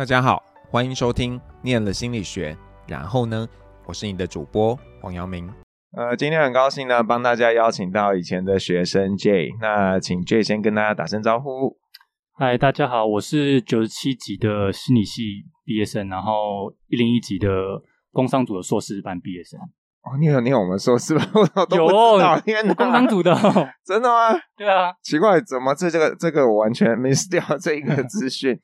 大家好，欢迎收听《念了心理学》，然后呢，我是你的主播黄阳明。呃，今天很高兴呢，帮大家邀请到以前的学生 J。那请 J 先跟大家打声招呼。嗨，大家好，我是九十七级的心理系毕业生，然后一零一级的工商组的硕士班毕业生。哦，你有念我们硕士班？我都不知道有，天哪，工商组的，真的吗？对啊，奇怪，怎么这这个这个我完全 miss 掉这一个资讯？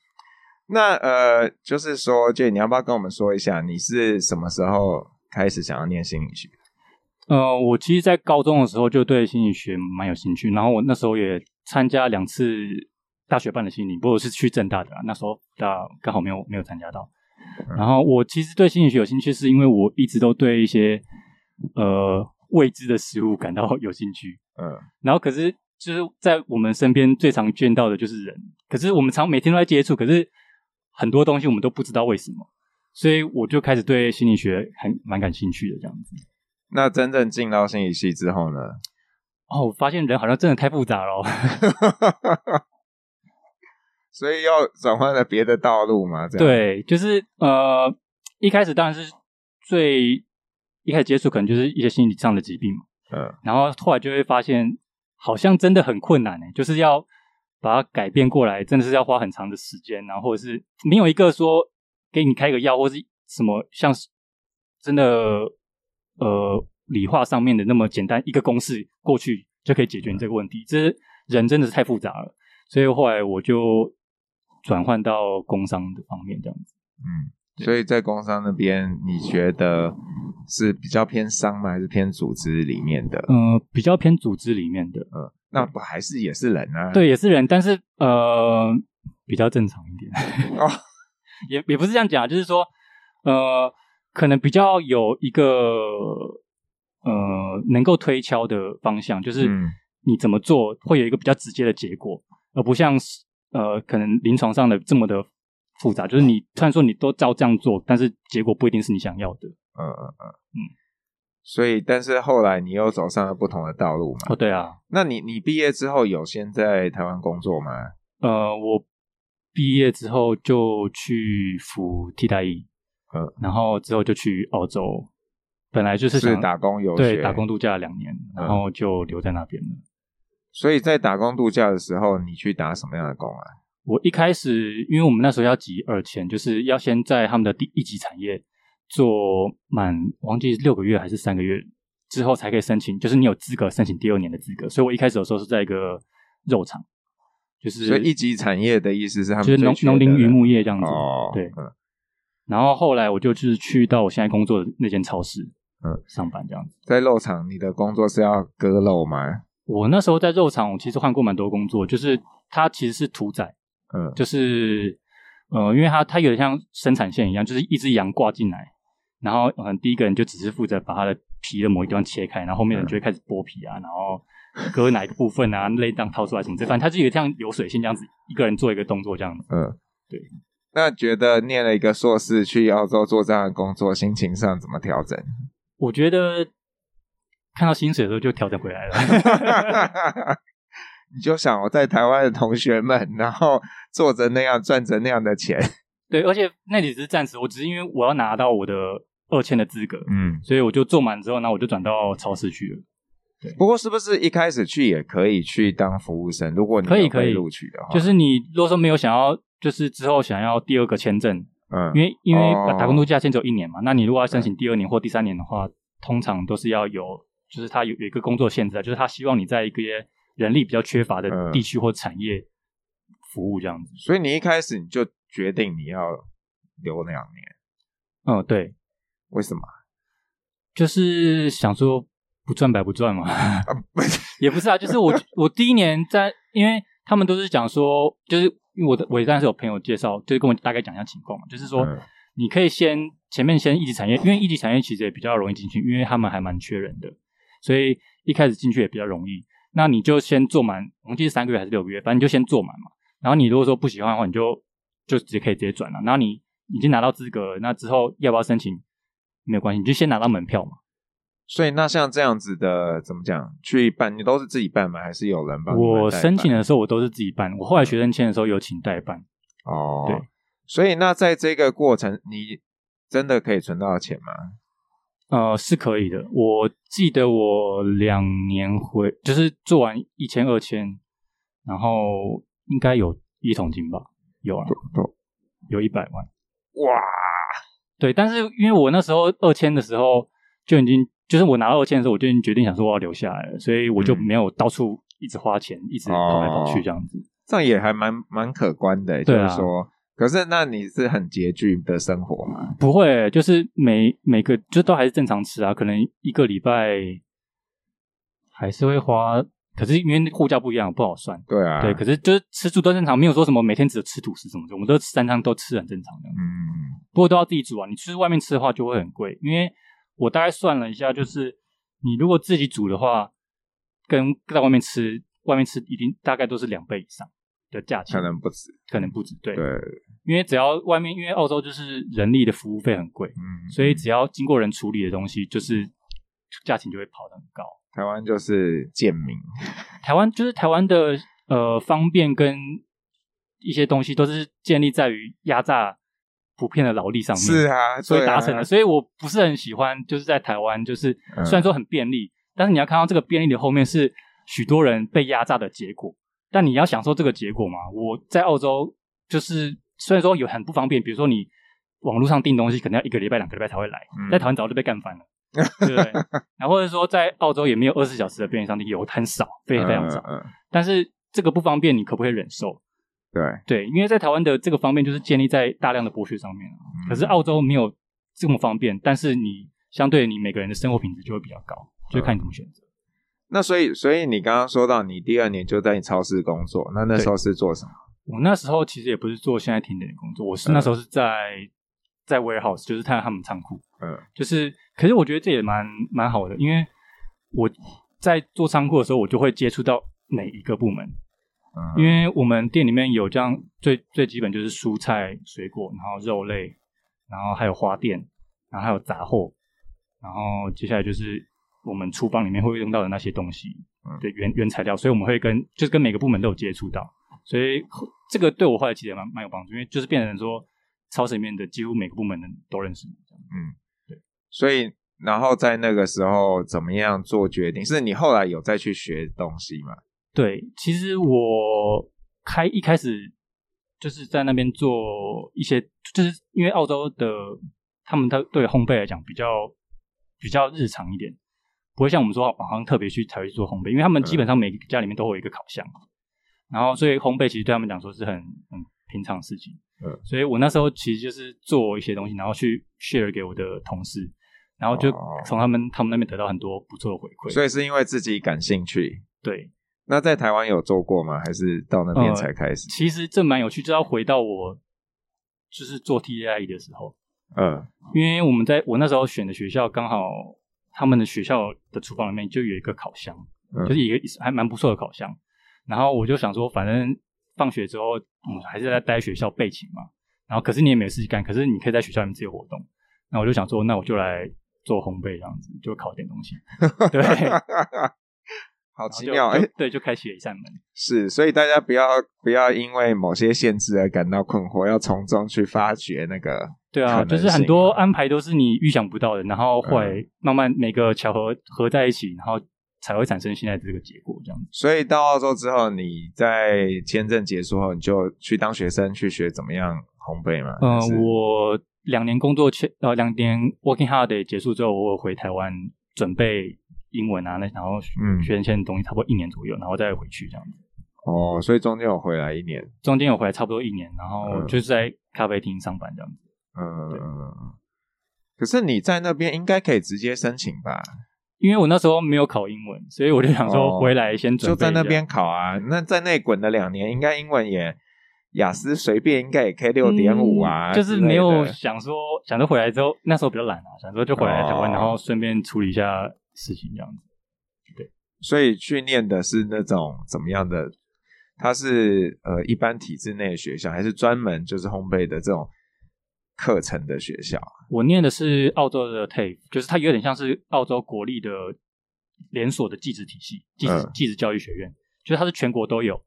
那呃，就是说，姐你要不要跟我们说一下，你是什么时候开始想要念心理学？呃，我其实，在高中的时候就对心理学蛮有兴趣，然后我那时候也参加两次大学办的心理，不过我是去正大的，那时候大刚好没有没有参加到。然后我其实对心理学有兴趣，是因为我一直都对一些呃未知的事物感到 有兴趣。嗯，然后可是就是在我们身边最常见到的就是人，可是我们常每天都在接触，可是。很多东西我们都不知道为什么，所以我就开始对心理学很蛮感兴趣的这样子。那真正进到心理系之后呢？哦，我发现人好像真的太复杂了，所以要转换了别的道路嘛？这样。对，就是呃，一开始当然是最一开始接触可能就是一些心理上的疾病嘛，嗯，然后后来就会发现好像真的很困难呢，就是要。把它改变过来，真的是要花很长的时间，然后是没有一个说给你开个药，或是什么像是真的呃理化上面的那么简单一个公式过去就可以解决你这个问题。这人真的是太复杂了，所以后来我就转换到工商的方面这样子。嗯，所以在工商那边，你觉得是比较偏商吗？还是偏组织里面的？嗯，比较偏组织里面的。嗯。那不还是也是人啊？对，也是人，但是呃，比较正常一点。哦，也也不是这样讲，就是说，呃，可能比较有一个呃能够推敲的方向，就是你怎么做会有一个比较直接的结果，而不像是呃可能临床上的这么的复杂。就是你虽然说你都照这样做，但是结果不一定是你想要的。嗯嗯嗯嗯。所以，但是后来你又走上了不同的道路嘛？哦，对啊。那你你毕业之后有先在台湾工作吗？呃，我毕业之后就去服替代役，嗯，然后之后就去澳洲，本来就是打工游学，对，打工度假两年，然后就留在那边了。所以在打工度假的时候，你去打什么样的工啊？我一开始，因为我们那时候要集二千，就是要先在他们的第一级产业。做满忘记六个月还是三个月之后才可以申请，就是你有资格申请第二年的资格。所以我一开始的时候是在一个肉厂，就是所以一级产业的意思是他们就是农农林渔牧业这样子。哦，对。嗯。然后后来我就就是去到我现在工作的那间超市，嗯，上班这样子。在肉厂，你的工作是要割肉吗？我那时候在肉厂，我其实换过蛮多工作，就是它其实是屠宰，嗯，就是呃，因为它它有点像生产线一样，就是一只羊挂进来。然后，嗯，第一个人就只是负责把它的皮的某一地方切开，然后后面人就会开始剥皮啊，然后割哪一个部分啊，内脏掏出来什么这，反正它就有像流水线这样子，一个人做一个动作这样子。嗯，对。那觉得念了一个硕士去澳洲做这样的工作，心情上怎么调整？我觉得看到薪水的时候就调整回来了。你就想我在台湾的同学们，然后做着那样赚着那样的钱。对，而且那里只是暂时，我只是因为我要拿到我的二签的资格，嗯，所以我就做满之后，那我就转到超市去了。对，不过是不是一开始去也可以去当服务生？如果你可以可以录取的话，就是你如果说没有想要，就是之后想要第二个签证，嗯，因为因为打工度假签只有一年嘛，哦，那你如果要申请第二年或第三年的话，通常都是要有，就是他有有一个工作限制，就是他希望你在一个人力比较缺乏的地区或产业服务这样子。所以你一开始你就。决定你要留两年，嗯，对，为什么？就是想说不赚白不赚嘛，也不是啊，就是我 我第一年在，因为他们都是讲说，就是因为我的我当然是有朋友介绍，就是跟我大概讲一下情况嘛，就是说你可以先前面先一级产业，因为一级产业其实也比较容易进去，因为他们还蛮缺人的，所以一开始进去也比较容易。那你就先做满，我记得三个月还是六个月，反正你就先做满嘛。然后你如果说不喜欢的话，你就就直接可以直接转了，然后你已经拿到资格，那之后要不要申请没有关系，你就先拿到门票嘛。所以那像这样子的怎么讲去办，你都是自己办吗？还是有人帮？我申请的时候我都是自己办，我后来学生签的时候有请代办。哦，对，所以那在这个过程，你真的可以存到钱吗？呃，是可以的。我记得我两年回，就是做完一千二千，然后应该有一桶金吧？有啊，有一百万。哇，对，但是因为我那时候二千的时候就已经，就是我拿二千的时候，我就已经决定想说我要留下来了，所以我就没有到处一直花钱，一直跑来跑去这样子。哦，这样也还蛮蛮可观的，就是说。可是，那你是很拮据的生活吗？不会，就是每每个就都还是正常吃啊。可能一个礼拜还是会花，可是因为物价不一样，不好算。对啊，对，可是就是吃住都正常，没有说什么每天只有吃土司什么的，我们都三餐都吃很正常的。嗯，不过都要自己煮啊。你去外面吃的话就会很贵，因为我大概算了一下，就是你如果自己煮的话，跟在外面吃，外面吃一定大概都是两倍以上。的价钱可能不止，可能不止，对，对，因为只要外面，因为澳洲就是人力的服务费很贵，嗯，所以只要经过人处理的东西，就是价钱就会跑得很高。台湾就是贱民，台湾就是台湾的呃方便跟一些东西都是建立在于压榨普遍的劳力上面，是啊，所以达成了。所以我不是很喜欢，就是在台湾，就是虽然说很便利，嗯，但是你要看到这个便利的后面是许多人被压榨的结果。但你要享受这个结果嘛？我在澳洲就是虽然说有很不方便，比如说你网络上订东西可能要一个礼拜、两个礼拜才会来，嗯、在台湾早就被干翻了，对不对？然后或者说在澳洲也没有二十四小时的便利商店，有很少，非常非常少。嗯嗯、但是这个不方便，你可不可以忍受？对对，因为在台湾的这个方便就是建立在大量的剥削上面，嗯、可是澳洲没有这么方便，但是你相对你每个人的生活品质就会比较高，就看你怎么选择。嗯那所以，所以你刚刚说到你第二年就在你超市工作，那那时候是做什么？我那时候其实也不是做现在甜点的工作，我是那时候是在、嗯、在 warehouse，就是看他们仓库。嗯，就是，可是我觉得这也蛮蛮好的，因为我在做仓库的时候，我就会接触到每一个部门。嗯，因为我们店里面有这样最最基本就是蔬菜、水果，然后肉类，然后还有花店，然后还有杂货，然后接下来就是。我们厨房里面会用到的那些东西，的原原材料，所以我们会跟就是跟每个部门都有接触到，所以这个对我后来其实也蛮蛮有帮助，因为就是变成说超市里面的几乎每个部门的都认识。嗯，对。所以然后在那个时候怎么样做决定？是你后来有再去学东西吗？对，其实我开一开始就是在那边做一些，就是因为澳洲的他们的对烘焙来讲比较比较日常一点。不会像我们说，好像特别去才会去做烘焙，因为他们基本上每个家里面都会有一个烤箱，嗯、然后所以烘焙其实对他们讲说是很很平常的事情。嗯，所以我那时候其实就是做一些东西，然后去 share 给我的同事，然后就从他们、哦、他们那边得到很多不错的回馈。所以是因为自己感兴趣。对。那在台湾有做过吗？还是到那边才开始？呃、其实这蛮有趣，就要回到我就是做 TAIE 的时候。嗯，因为我们在我那时候选的学校刚好。他们的学校的厨房里面就有一个烤箱，嗯、就是一个还蛮不错的烤箱。然后我就想说，反正放学之后，嗯，还是在待学校备勤嘛。然后可是你也没有事情干，可是你可以在学校里面自由活动。那我就想说，那我就来做烘焙这样子，就烤点东西。对。好奇妙哎，对，就开启了一扇门。是，所以大家不要不要因为某些限制而感到困惑，要从中去发掘那个。对啊，就是很多安排都是你预想不到的，然后会慢慢每个巧合合在一起，然后才会产生现在这个结果这样子。所以到澳洲之后，你在签证结束后，你就去当学生去学怎么样烘焙吗？嗯、呃，我两年工作签呃两年 working holiday 结束之后，我回台湾准备。英文啊，那然后学一些东西，差不多一年左右，然后再回去这样子。哦，所以中间有回来一年，中间有回来差不多一年，然后就是在咖啡厅上班这样子。嗯，对可是你在那边应该可以直接申请吧？因为我那时候没有考英文，所以我就想说回来先准备、哦、就在那边考啊。那在那滚了两年，应该英文也雅思随便应该也可以六点五啊、嗯。就是没有想说想着回来之后，那时候比较懒啊，想说就回来台湾，哦、然后顺便处理一下。事情这样子，对，所以去念的是那种怎么样的？他是呃一般体制内的学校，还是专门就是烘焙的这种课程的学校？我念的是澳洲的 TAFE，就是它有点像是澳洲国立的连锁的技职体系，技职技职教育学院，就是它是全国都有。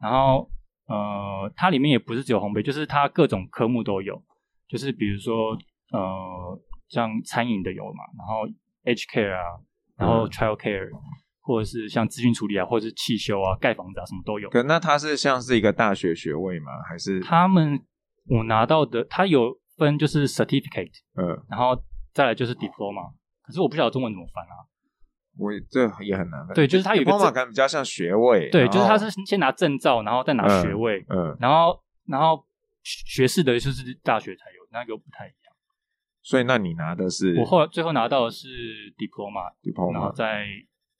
然后呃，它里面也不是只有烘焙，就是它各种科目都有，就是比如说呃，像餐饮的有嘛，然后 H care 啊，然后 Child care，嗯、或者是像资讯处理啊，或者是汽修啊、盖房子啊，什么都有。可那它是像是一个大学学位吗？还是他们我拿到的，它有分就是 certificate，嗯，然后再来就是 diploma，可是我不晓得中文怎么翻啊。我这也很难。对，就是它有一个证，感觉比较像学位。对，就是他是先拿证照，然后再拿学位。嗯，然后然后学士的就是大学才有，那个不太一样。所以，那你拿的是？我后来最后拿到的是 diploma，diploma，然后再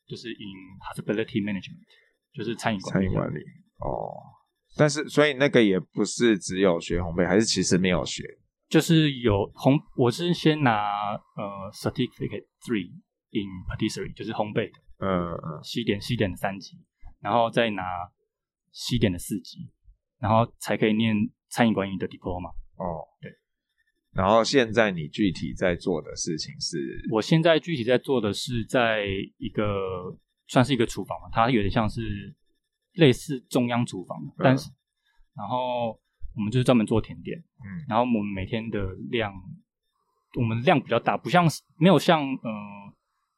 就是 in hospitality management，就是餐饮餐饮管理。哦，但是所以那个也不是只有学烘焙，还是其实没有学？就是有烘，我是先拿呃 certificate three。In patisserie 就是烘焙的，嗯嗯，西点西点的三级，然后再拿西点的四级，然后才可以念餐饮管理的 diploma。哦，对。然后现在你具体在做的事情是？我现在具体在做的是，在一个算是一个厨房嘛，它有点像是类似中央厨房，嗯、但是然后我们就是专门做甜点，嗯，然后我们每天的量，我们量比较大，不像没有像嗯。呃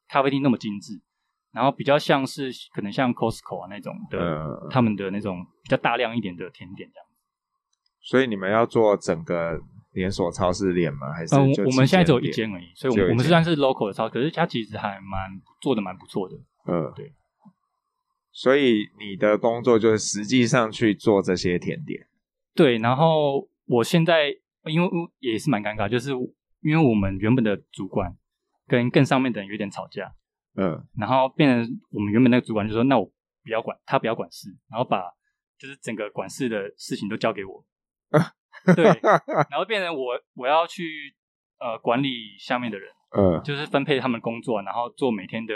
咖啡厅那么精致，然后比较像是可能像 Costco 啊那种的，呃、他们的那种比较大量一点的甜点这样。所以你们要做整个连锁超市链吗？还是？嗯，我们现在只有一间而已，所以我们我们虽然是 local 的超市，可是它其实还蛮做的蛮不错的。嗯、呃，对。所以你的工作就是实际上去做这些甜点。对，然后我现在因为也是蛮尴尬，就是因为我们原本的主管。跟更上面的人有点吵架，嗯，然后变成我们原本那个主管就说：“那我不要管，他不要管事，然后把就是整个管事的事情都交给我。”对，然后变成我我要去呃管理下面的人，嗯，就是分配他们工作，然后做每天的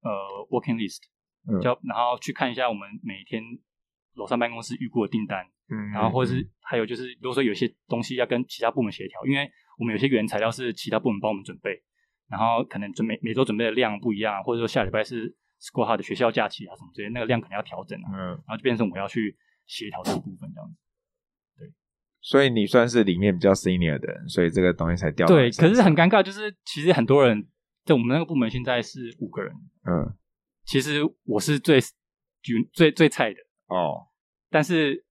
呃 working list，嗯，就然后去看一下我们每天楼上办公室预估的订单，嗯，然后或者是还有就是如果说有些东西要跟其他部门协调，因为我们有些原材料是其他部门帮我们准备。然后可能准备每周准备的量不一样，或者说下礼拜是 school 的学校假期啊什么之类，那个量可能要调整啊。嗯，然后就变成我要去协调这个部分这样子。对，所以你算是里面比较 senior 的人，所以这个东西才掉。对，可是很尴尬，就是其实很多人在我们那个部门现在是五个人。嗯，其实我是最最最菜的哦，但是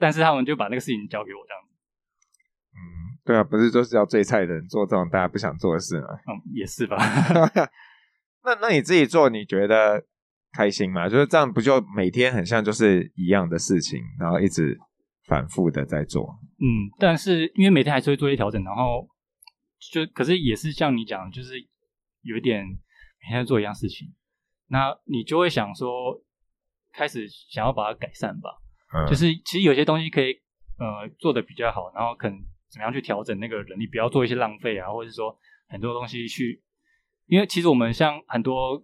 但是他们就把那个事情交给我这样子。对啊，不是都是要最菜的人做这种大家不想做的事吗？嗯，也是吧。那那你自己做，你觉得开心吗？就是这样，不就每天很像就是一样的事情，然后一直反复的在做。嗯，但是因为每天还是会做一些调整，然后就可是也是像你讲，就是有一点每天做一样事情，那你就会想说，开始想要把它改善吧。嗯，就是其实有些东西可以呃做的比较好，然后可能。怎么样去调整那个人力，不要做一些浪费啊，或者是说很多东西去，因为其实我们像很多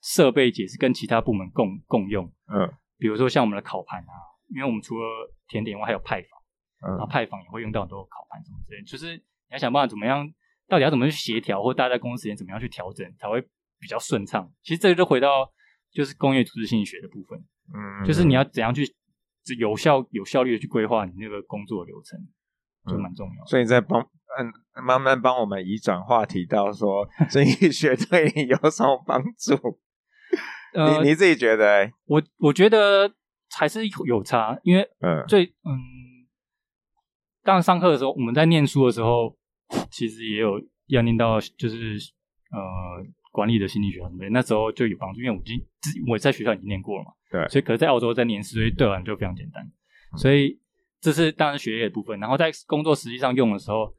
设备也是跟其他部门共共用，嗯，比如说像我们的烤盘啊，因为我们除了甜点外还有派房，嗯，然后派坊也会用到很多烤盘什么之类，就是你要想办法怎么样，到底要怎么去协调，或大家在工作时间怎么样去调整才会比较顺畅。其实这个就回到就是工业组织心理学的部分，嗯，就是你要怎样去有效有效率的去规划你那个工作流程。就蛮重要，所以在帮嗯慢慢帮我们移转话题到说 心理学对你有什么帮助？呃、你你自己觉得、欸？我我觉得还是有差，因为嗯最嗯，当然上课的时候，我们在念书的时候，其实也有要念到就是呃管理的心理学什么的，那时候就有帮助，因为我已经我在学校已经念过了嘛，对，所以可是在澳洲在念书，所以对我来就非常简单，所以。这是当然学业的部分，然后在工作实际上用的时候，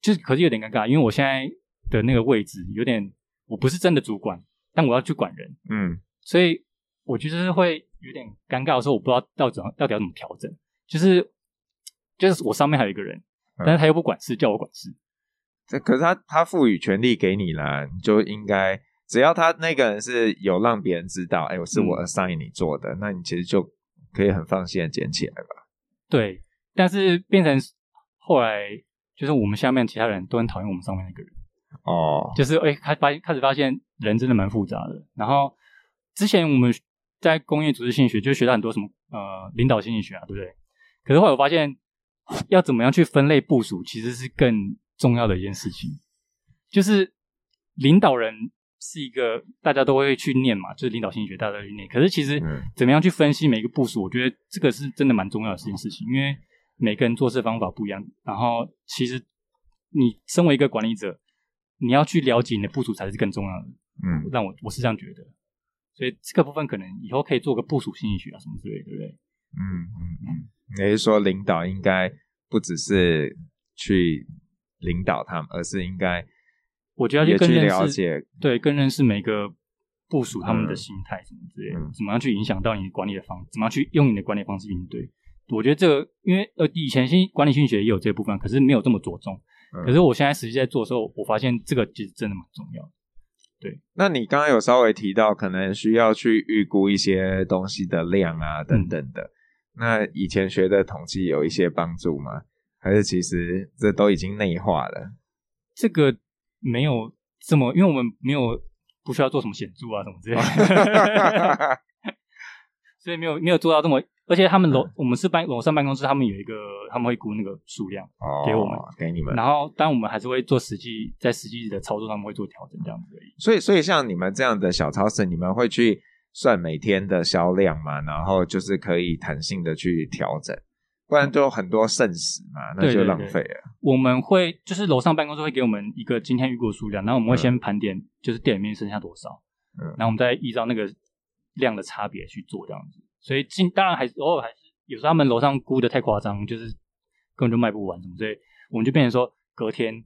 就是可是有点尴尬，因为我现在的那个位置有点，我不是真的主管，但我要去管人，嗯，所以我觉得会有点尴尬的时候，我不知道到怎到底要怎么调整，就是就是我上面还有一个人，但是他又不管事，叫我管事，这可是他他赋予权利给你了，你就应该只要他那个人是有让别人知道，哎，我是我 assign 你做的，嗯，那你其实就可以很放心的捡起来吧。对，但是变成后来，就是我们下面其他人都很讨厌我们上面那个人。哦，就是哎，开发开始发现人真的蛮复杂的。然后之前我们在工业组织心理学就学到很多什么呃领导心理学啊，对不对？可是后来我发现，要怎么样去分类部署，其实是更重要的一件事情。就是领导人是一个大家都会去念嘛，就是领导心理学大家都会去念。可是其实怎么样去分析每个部署，我觉得这个是真的蛮重要的一件事情，因为每个人做事方法不一样。然后其实你身为一个管理者，你要去了解你的部署才是更重要的。嗯，让我我是这样觉得。所以这个部分可能以后可以做个部署心理学啊什么之类的，对不对？嗯嗯嗯，也就是说领导应该不只是去领导他们，而是应该。我觉得要去更了解，对，更认识每个部署他们的心态什么之类的，嗯、怎么样去影响到你管理的方，怎么样去用你的管理方式应对。我觉得这个，因为呃，以前心管理心理学也有这个部分，可是没有这么着重。嗯、可是我现在实际在做的时候，我发现这个其实真的蛮重要的。对，那你刚刚有稍微提到，可能需要去预估一些东西的量啊等等的。嗯、那以前学的统计有一些帮助吗？还是其实这都已经内化了？这个。没有这么，因为我们没有不需要做什么显著啊什么之类的，所以没有没有做到这么。而且他们楼，嗯、我们是办楼上办公室，他们有一个他们会估那个数量给我们，哦、给你们。然后，当我们还是会做实际在实际的操作上面会做调整这样子而已。所以，所以像你们这样的小超市，你们会去算每天的销量嘛？然后就是可以弹性的去调整。不然就很多剩食嘛，那就浪费了。对对对，我们会就是楼上办公室会给我们一个今天预估数量，然后我们会先盘点，就是店里面剩下多少，嗯，然后我们再依照那个量的差别去做这样子。所以今当然还是偶尔还是有时候他们楼上估的太夸张，就是根本就卖不完什么，所以我们就变成说隔天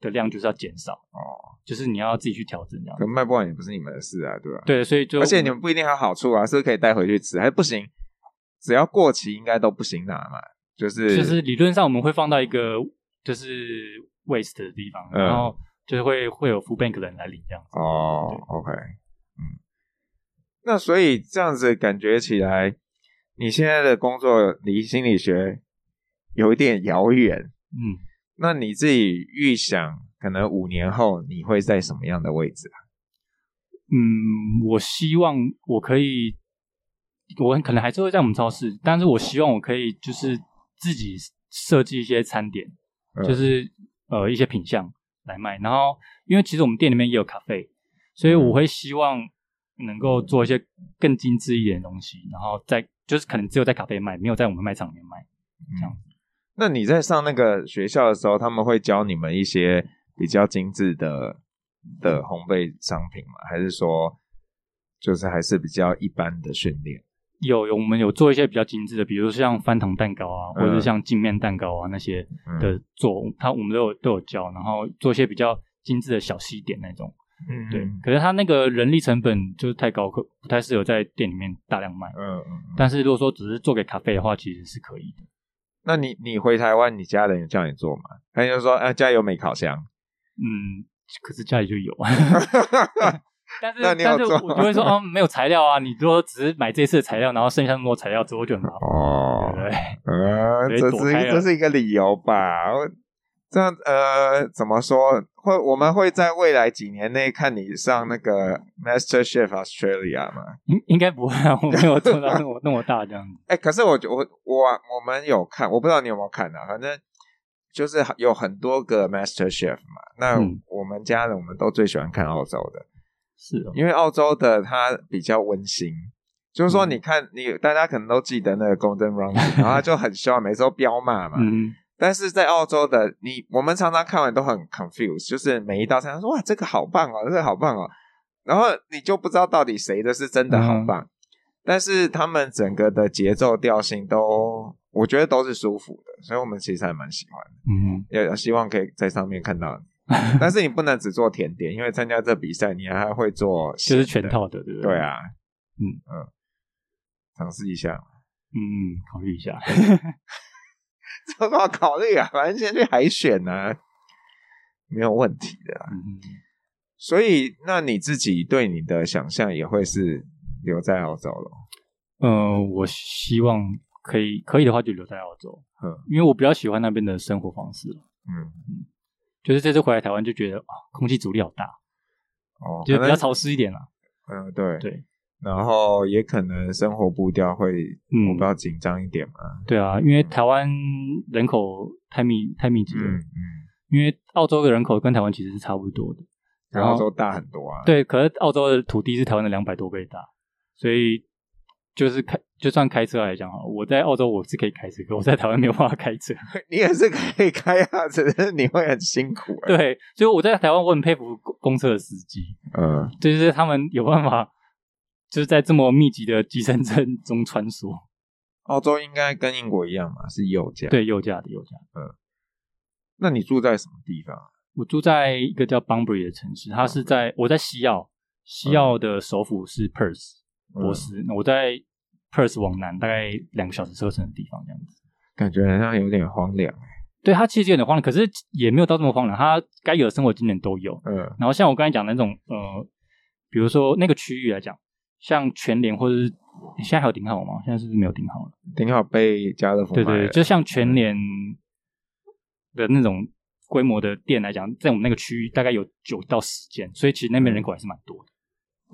的量就是要减少哦，就是你要自己去调整这样。可卖不完也不是你们的事啊，对吧？对，所以就而且你们不一定还有好处啊，是不是可以带回去吃？还是不行？只要过期应该都不行拿嘛，就是就是理论上我们会放到一个就是 waste 的地方，嗯、然后就是会会有 full bank 的人来领这样子。哦，OK，嗯，那所以这样子感觉起来，你现在的工作离心理学有一点遥远，嗯，那你自己预想可能五年后你会在什么样的位置啊？嗯，我希望我可以。我可能还是会在我们超市，但是我希望我可以就是自己设计一些餐点，嗯、就是呃一些品相来卖。然后，因为其实我们店里面也有咖啡，所以我会希望能够做一些更精致一点的东西，然后在就是可能只有在咖啡卖，没有在我们卖场里面卖这样子。那你在上那个学校的时候，他们会教你们一些比较精致的的烘焙商品吗？还是说就是还是比较一般的训练？有有，我们有做一些比较精致的，比如像翻糖蛋糕啊，或者是像镜面蛋糕啊那些的做，他、嗯、我们都有都有教，然后做一些比较精致的小西点那种。嗯，对。可是它那个人力成本就是太高，可不太适合在店里面大量卖。嗯嗯。但是如果说只是做给咖啡的话，其实是可以的。那你你回台湾，你家人有叫你做吗？他就说，哎，家有没烤箱？嗯，可是家里就有。但是，但是我就会说，哦，没有材料啊！你如果只是买这次的材料，然后剩下那么多材料之后就很麻烦，哦，对对？呃，这是这是一个理由吧？这样，呃，怎么说？会我们会在未来几年内看你上那个 Master Chef Australia 吗？应应该不会啊，我没有做到那么 那么大这样子。哎，可是我我我我们有看，我不知道你有没有看啊？反正就是有很多个 Master Chef 嘛。那我们家人我们都最喜欢看澳洲的。是哦，因为澳洲的它比较温馨，就是说，你看，你大家可能都记得那个 Golden Ramsay，然后他就很凶，每次都飙骂嘛。嗯，但是在澳洲的你，我们常常看完都很 confused，就是每一道菜，他说哇，这个好棒哦，这个好棒哦，然后你就不知道到底谁的是真的好棒。但是他们整个的节奏调性都，我觉得都是舒服的，所以我们其实还蛮喜欢的。嗯，也希望可以在上面看到。但是你不能只做甜点，因为参加这比赛，你还会做，就是全套的，对不对？对啊，嗯。嗯，尝试一下，嗯，考虑一下，这个要考虑啊，反正先去海选啊，没有问题的。嗯，所以那你自己对你的想象也会是留在澳洲了？嗯，我希望可以，可以的话就留在澳洲，嗯，因为我比较喜欢那边的生活方式，嗯。嗯。就是这次回来台湾就觉得啊，空气阻力好大，哦，就比较潮湿一点了。嗯，对对。然后也可能生活步调会嗯比较紧张一点嘛。对啊，因为台湾人口太密太密集了。嗯嗯。因为澳洲的人口跟台湾其实是差不多的，然后澳洲大很多啊。对，可是澳洲的土地是台湾的两百多倍大，所以就是开就算开车来讲哈，我在澳洲我是可以开车，可我在台湾没有办法开车。你也是可以开啊，只是你会很辛苦啊。对，所以我在台湾我很佩服公车的司机，嗯，就是他们有办法。就是在这么密集的计程车中穿梭。澳洲应该跟英国一样嘛，是右驾。对，右驾的右驾。嗯。那你住在什么地方？我住在一个叫 Bunbury 的城市，它是在我在西澳，西澳的首府是 Perth，博斯。我在 Perth 往南大概两个小时车程的地方，这样子。感觉好像有点荒凉。对，它其实有点荒凉，可是也没有到这么荒凉，它该有的生活景点都有。嗯。然后像我刚才讲的那种，呃，比如说那个区域来讲。像全联或者是你现在还有顶好吗？现在是不是没有顶好了？顶好被家乐福。对对，就像全联的那种规模的店来讲，在我们那个区域大概有九到十间，所以其实那边人口还是蛮多的。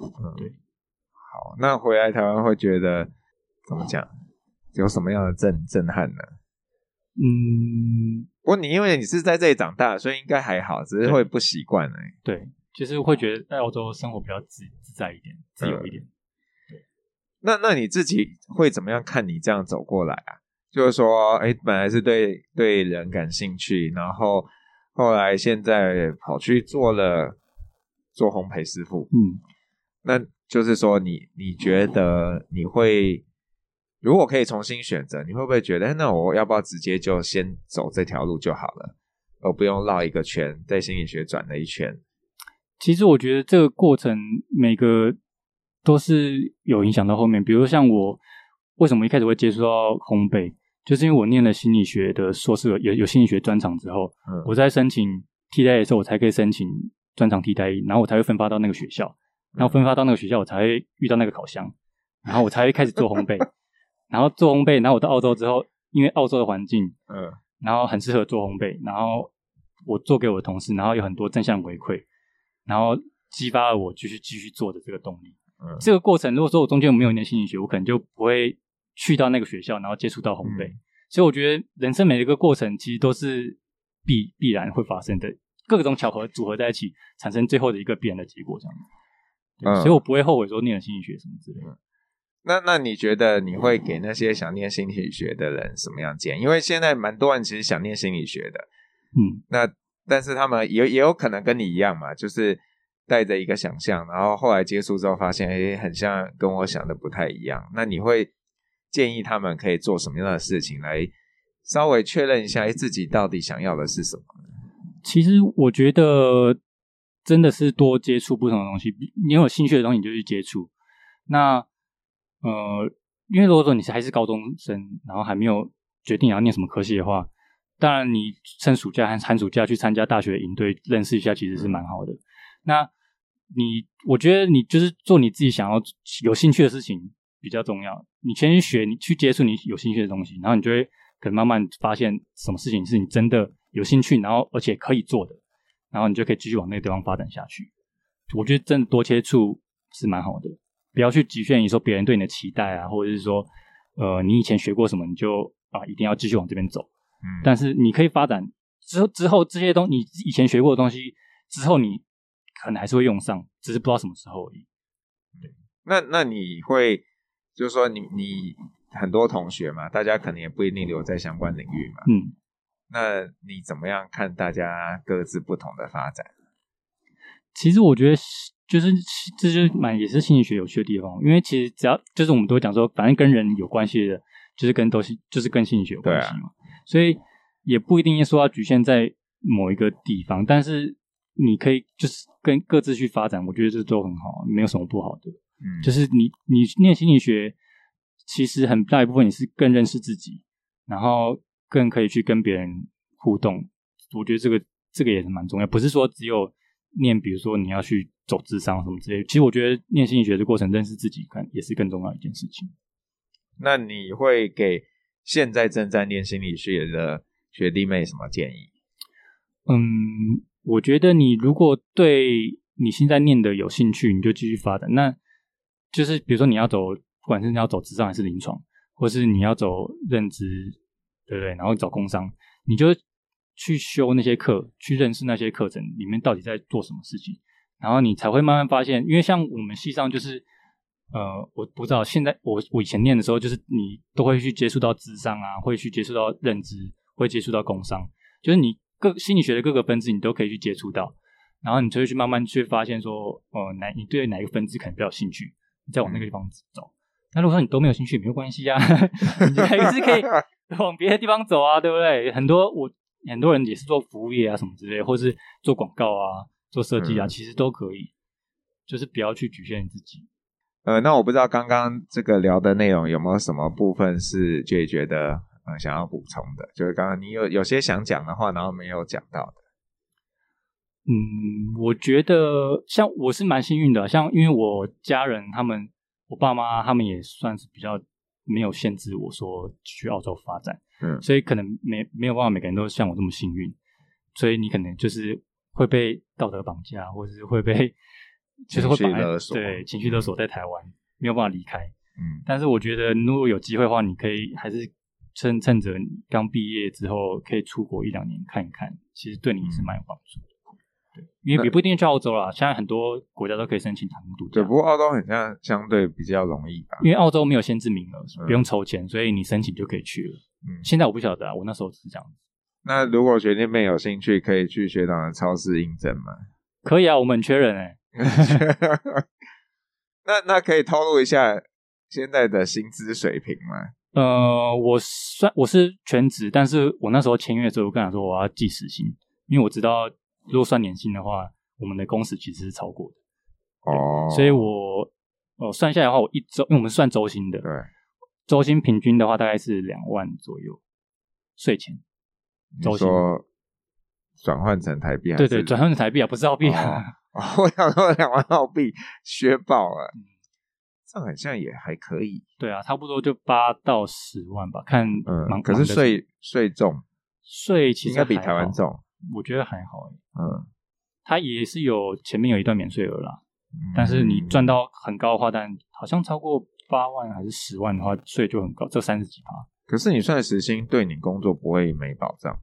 嗯，对。好，那回来台湾会觉得怎么讲？有什么样的震震撼呢？嗯，不过你因为你是在这里长大，所以应该还好，只是会不习惯而已。对，就是会觉得在澳洲生活比较自自在一点，自由一点。嗯那那你自己会怎么样看你这样走过来啊？就是说，哎，本来是对对人感兴趣，然后后来现在跑去做了做烘焙师傅，嗯，那就是说你你觉得你会如果可以重新选择，你会不会觉得，那我要不要直接就先走这条路就好了，而不用绕一个圈，在心理学转了一圈？其实我觉得这个过程每个。都是有影响到后面，比如像我为什么一开始会接触到烘焙，就是因为我念了心理学的硕士，有有心理学专长之后，嗯，我在申请替代的时候，我才可以申请专长替代役，然后我才会分发到那个学校，然后分发到那个学校，我才会遇到那个烤箱，然后我才会开始做烘焙，然后做烘焙，然后我到澳洲之后，因为澳洲的环境，嗯，然后很适合做烘焙，然后我做给我的同事，然后有很多正向回馈，然后激发了我继续继续做的这个动力。嗯、这个过程，如果说我中间没有念心理学，我可能就不会去到那个学校，然后接触到烘焙。嗯、所以我觉得人生每一个过程其实都是必必然会发生的，各种巧合组合在一起，产生最后的一个必然的结果，这样。嗯，所以我不会后悔说念了心理学什么之类的。那那你觉得你会给那些想念心理学的人什么样建议？因为现在蛮多人其实想念心理学的，嗯，那但是他们也也有可能跟你一样嘛，就是。带着一个想象，然后后来接触之后发现，哎，很像跟我想的不太一样。那你会建议他们可以做什么样的事情来稍微确认一下，哎，自己到底想要的是什么？其实我觉得真的是多接触不同的东西。你有兴趣的东西，你就去接触。那呃，因为如果说你是还是高中生，然后还没有决定要念什么科系的话，当然你趁暑假和寒暑假去参加大学营队，认识一下，其实是蛮好的。那你，我觉得你就是做你自己想要有兴趣的事情比较重要。你先去学，你去接触你有兴趣的东西，然后你就会可能慢慢发现什么事情是你真的有兴趣，然后而且可以做的，然后你就可以继续往那个地方发展下去。我觉得真的多接触是蛮好的，不要去局限于说别人对你的期待啊，或者是说，呃，你以前学过什么，你就啊一定要继续往这边走。嗯，但是你可以发展之后之后这些东西，你以前学过的东西之后你。可能还是会用上，只是不知道什么时候而已。对，那那你会就是说你，你你很多同学嘛，大家可能也不一定留在相关领域嘛。嗯，那你怎么样看大家各自不同的发展？其实我觉得，就是这就蛮也是心理学有趣的地方，因为其实只要就是我们都讲说，反正跟人有关系的，就是跟都是就是跟心理学有关系嘛。啊、所以也不一定说要局限在某一个地方，但是。你可以就是跟各自去发展，我觉得这都很好，没有什么不好的。嗯，就是你你念心理学，其实很大一部分你是更认识自己，然后更可以去跟别人互动。我觉得这个这个也是蛮重要，不是说只有念，比如说你要去走智商什么之类。其实我觉得念心理学的过程，认识自己，看也是更重要一件事情。那你会给现在正在念心理学的学弟妹什么建议？嗯。我觉得你如果对你现在念的有兴趣，你就继续发展。那就是比如说你要走，不管是你要走智商还是临床，或是你要走认知，对不对？然后找工商，你就去修那些课，去认识那些课程里面到底在做什么事情，然后你才会慢慢发现，因为像我们系上就是。呃，我不知道现在我我以前念的时候，就是你都会去接触到智商啊，会去接触到认知，会接触到工商，就是你各心理学的各个分支，你都可以去接触到，然后你就会去慢慢去发现说，呃，哪你对哪一个分支可能比较有兴趣，你再往那个地方走。那如果说你都没有兴趣，没有关系啊，你还是可以往别的地方走啊，对不对？很多我很多人也是做服务业啊什么之类，或是做广告啊，做设计啊，嗯、其实都可以，就是不要去局限你自己。呃，那我不知道刚刚这个聊的内容有没有什么部分是 Jay 觉得呃想要补充的，就是刚刚你有有些想讲的话，然后没有讲到的。嗯，我觉得像我是蛮幸运的，像因为我家人他们，我爸妈他们也算是比较没有限制我说去澳洲发展，嗯，所以可能没没有办法每个人都像我这么幸运，所以你可能就是会被道德绑架，或者是会被。其实会把对情绪勒索在台湾、嗯、没有办法离开，嗯，但是我觉得如果有机会的话，你可以还是趁趁着你刚毕业之后可以出国一两年看一看，其实对你是蛮有帮助的。因为也不一定去澳洲啦，现在很多国家都可以申请打工度假。对，不过澳洲好像相对比较容易吧？因为澳洲没有限制名额，不用抽签，所以你申请就可以去了。嗯，现在我不晓得啊，我那时候是这样子。那如果学弟妹有兴趣，可以去学长的超市应征吗？可以啊，我们很缺人哎、欸。那那可以透露一下现在的薪资水平吗？呃，我算我是全职，但是我那时候签约的时候，我跟他说我要计时薪，因为我知道如果算年薪的话，我们的工时其实是超过的。哦，所以我哦算下来的话，我一周，因为我们算周薪的，对，周薪平均的话大概是两万左右，税前。周薪转换成台币？对对，转换成台币啊，不是澳币啊。哦 我想说两万澳币削爆了，嗯，这样好像也还可以。对啊，差不多就八到十万吧，看嗯。可是税税重，税其实应该比台湾重，我觉得还好。嗯，它也是有前面有一段免税额啦，嗯，但是你赚到很高的话，但好像超过八万还是十万的话，税就很高，这三十几趴。可是你算时薪，对你工作不会没保障？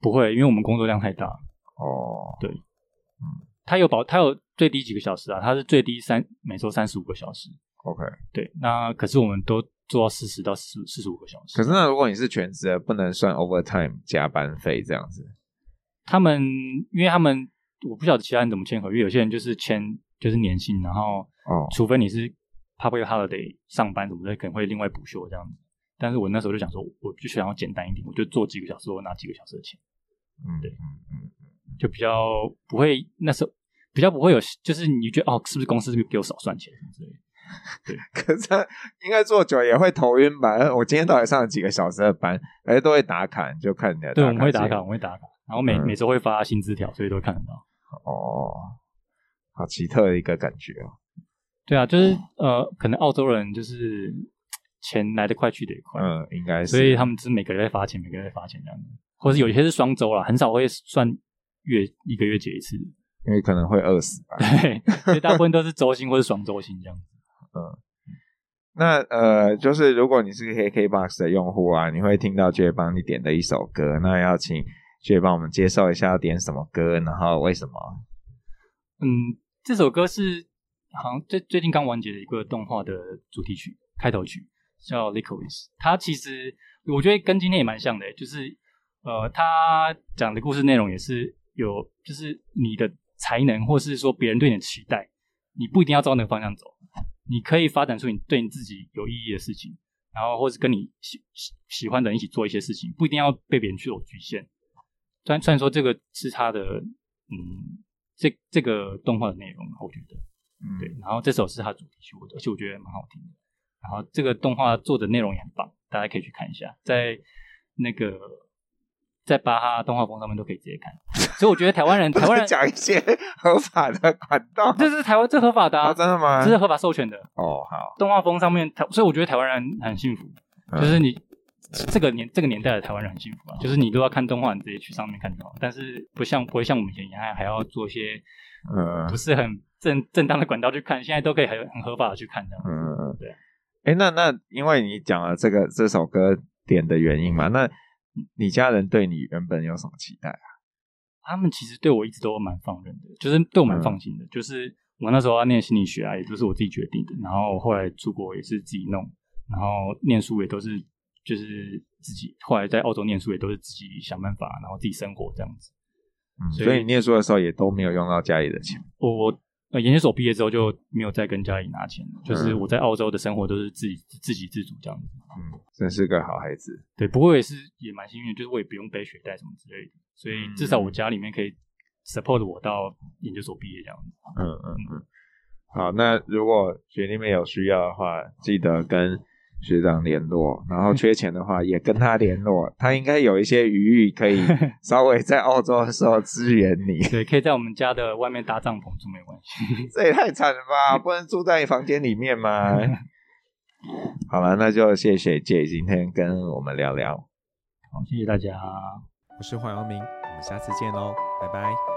不会，因为我们工作量太大。哦，对，嗯。它有保，它有最低几个小时啊？它是最低三每周三十五个小时。OK，对，那可是我们都做到四十到四四十五个小时。可是那如果你是全职的，不能算 overtime 加班费这样子。他们因为他们我不晓得其他人怎么签合约，有些人就是签就是年薪，然后哦，除非你是 public holiday 上班什么的，可能会另外补休这样子。但是我那时候就想说，我就想要简单一点，我就做几个小时，我拿几个小时的钱。嗯，对，嗯嗯。就比较不会，那时候比较不会有，就是你觉得哦，是不是公司是不是给我少算钱之类的？对，可是应该做久也会头晕吧？我今天到底上了几个小时的班，而且都会打卡，就看人家。对，我们会打卡，我们会打卡，然后每、嗯、每周会发薪资条，所以都看得到。哦，好奇特的一个感觉哦。对啊，就是呃，可能澳洲人就是钱来得快去得也快，嗯，应该是，所以他们就是每个月发钱，每个月发钱这样子，或者有一些是双周啦，很少会算。月一个月结一次，因为可能会饿死吧。对，所以大部分都是周薪或者双周薪这样子。嗯，那呃，就是如果你是 KKBOX 的用户啊，你会听到 Jay 帮你点的一首歌，那要请去帮我们介绍一下要点什么歌，然后为什么？嗯，这首歌是好像最最近刚完结的一个动画的主题曲、开头曲，叫《Licorice》。它其实我觉得跟今天也蛮像的，就是呃，他讲的故事内容也是。有，就是你的才能，或是说别人对你的期待，你不一定要照那个方向走，你可以发展出你对你自己有意义的事情，然后或是跟你喜喜喜欢的人一起做一些事情，不一定要被别人去有局限。虽然虽然说这个是他的，嗯，这这个动画的内容，我觉得，嗯，对。然后这首是他主题曲，而且我觉得蛮好听的。然后这个动画做的内容也很棒，大家可以去看一下，在那个。在巴哈动画风上面都可以直接看，所以我觉得台湾人，台湾人讲一些合法的管道，这是台湾最合法的啊，啊！真的吗？这是合法授权的哦。好，动画风上面台，所以我觉得台湾人很幸福，嗯、就是你这个年这个年代的台湾人很幸福啊。就是你都要看动画，你直接去上面看就好，但是不像不会像我们以前一样还还要做一些呃不是很正正当的管道去看，现在都可以很很合法的去看这样。嗯嗯，对。哎，那那因为你讲了这个这首歌点的原因嘛，那你家人对你原本有什么期待啊？他们其实对我一直都蛮放任的，就是对我蛮放心的。嗯、就是我那时候要念心理学啊，也都是我自己决定的。然后后来出国也是自己弄，然后念书也都是就是自己。后来在澳洲念书也都是自己想办法，然后自己生活这样子。嗯，所以，念书的时候也都没有用到家里的钱。我我呃研究所毕业之后就没有再跟家里拿钱了，就是我在澳洲的生活都是自己自给自足这样子。嗯，真是个好孩子。对，不过也是也蛮幸运，就是我也不用背学贷什么之类的，所以至少我家里面可以 support 我到研究所毕业这样子。嗯嗯嗯。好，那如果学弟妹有需要的话，记得跟。学长联络，然后缺钱的话也跟他联络，他应该有一些余裕，可以 稍微在澳洲的时候支援你。对，可以在我们家的外面搭帐篷住，没关系。这也太惨了吧，不能住在房间里面吗？好了，那就谢谢 Jay 今天跟我们聊聊。好，谢谢大家。我是黄阳明，我们下次见喽，拜拜。